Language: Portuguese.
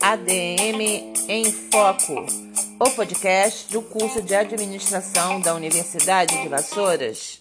ADM em Foco, o podcast do curso de administração da Universidade de Vassouras.